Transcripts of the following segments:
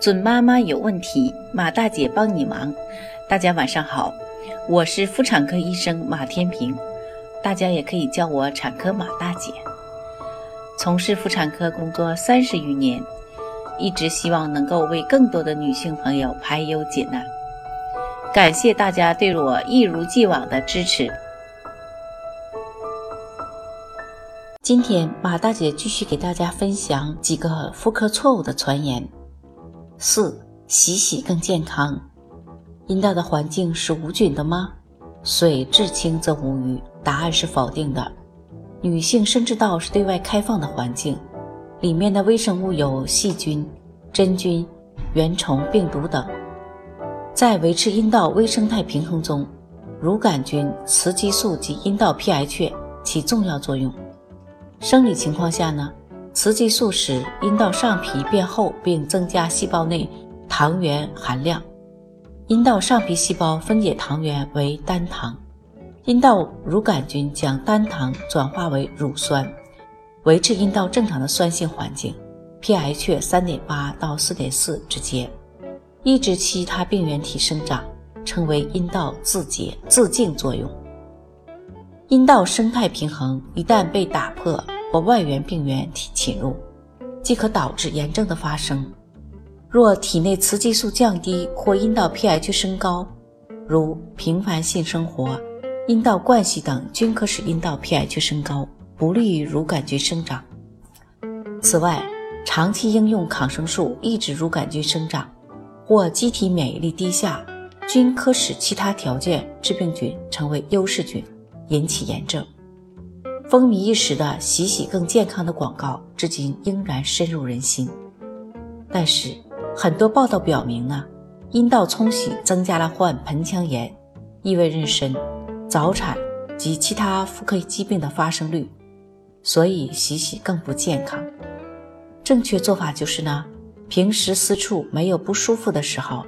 准妈妈有问题，马大姐帮你忙。大家晚上好，我是妇产科医生马天平，大家也可以叫我产科马大姐。从事妇产科工作三十余年，一直希望能够为更多的女性朋友排忧解难。感谢大家对我一如既往的支持。今天马大姐继续给大家分享几个妇科错误的传言。四洗洗更健康，阴道的环境是无菌的吗？水至清则无鱼，答案是否定的。女性生殖道是对外开放的环境，里面的微生物有细菌、真菌、原虫、病毒等，在维持阴道微生态平衡中，乳杆菌、雌激素及阴道 pH 起重要作用。生理情况下呢？雌激素使阴道上皮变厚，并增加细胞内糖原含量。阴道上皮细胞分解糖原为单糖，阴道乳杆菌将单糖转化为乳酸，维持阴道正常的酸性环境，pH 三点八到四点四之间，抑制其他病原体生长，称为阴道自洁自净作用。阴道生态平衡一旦被打破。或外源病原体侵入，即可导致炎症的发生。若体内雌激素降低或阴道 pH 升高，如频繁性生活、阴道灌洗等，均可使阴道 pH 升高，不利于乳杆菌生长。此外，长期应用抗生素抑制乳杆菌生长，或机体免疫力低下，均可使其他条件致病菌成为优势菌，引起炎症。风靡一时的“洗洗更健康”的广告，至今仍然深入人心。但是，很多报道表明呢，阴道冲洗增加了患盆腔炎、异位妊娠、早产及其他妇科疾病的发生率，所以洗洗更不健康。正确做法就是呢，平时私处没有不舒服的时候，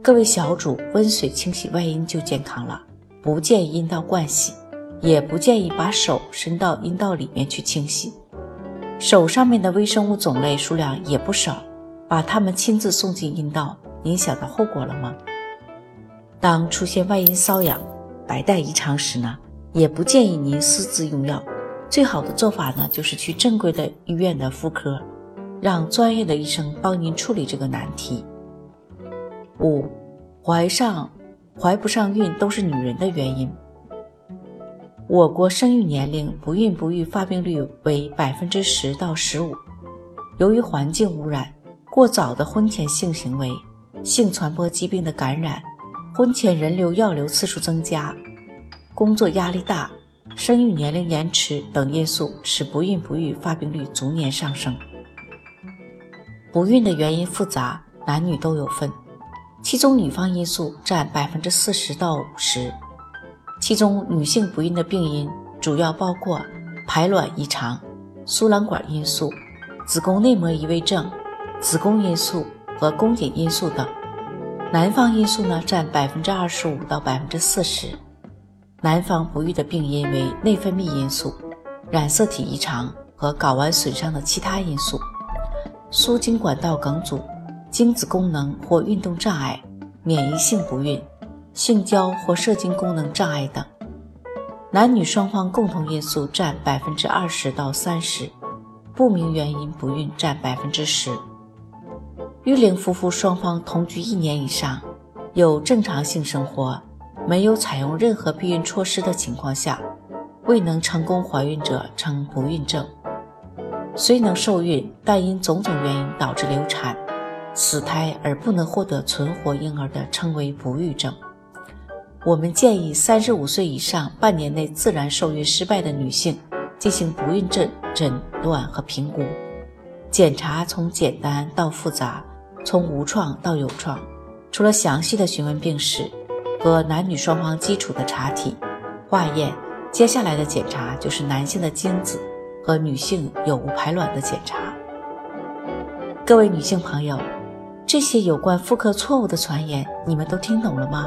各位小主温水清洗外阴就健康了，不建议阴道灌洗。也不建议把手伸到阴道里面去清洗，手上面的微生物种类数量也不少，把它们亲自送进阴道，您想到后果了吗？当出现外阴瘙痒、白带异常时呢，也不建议您私自用药，最好的做法呢，就是去正规的医院的妇科，让专业的医生帮您处理这个难题。五，怀上怀不上孕都是女人的原因。我国生育年龄不孕不育发病率为百分之十到十五。由于环境污染、过早的婚前性行为、性传播疾病的感染、婚前人流药流次数增加、工作压力大、生育年龄延迟等因素，使不孕不育发病率逐年上升。不孕的原因复杂，男女都有份，其中女方因素占百分之四十到五十。其中，女性不孕的病因主要包括排卵异常、输卵管因素、子宫内膜异位症、子宫因素和宫颈因素等。男方因素呢，占百分之二十五到百分之四十。男方不育的病因为内分泌因素、染色体异常和睾丸损伤的其他因素、输精管道梗阻、精子功能或运动障碍、免疫性不孕。性交或射精功能障碍等，男女双方共同因素占百分之二十到三十，不明原因不孕占百分之十。育龄夫妇双方同居一年以上，有正常性生活，没有采用任何避孕措施的情况下，未能成功怀孕者称不孕症。虽能受孕，但因种种原因导致流产、死胎而不能获得存活婴儿的，称为不育症。我们建议三十五岁以上、半年内自然受孕失败的女性进行不孕症诊断和评估。检查从简单到复杂，从无创到有创。除了详细的询问病史和男女双方基础的查体、化验，接下来的检查就是男性的精子和女性有无排卵的检查。各位女性朋友，这些有关妇科错误的传言，你们都听懂了吗？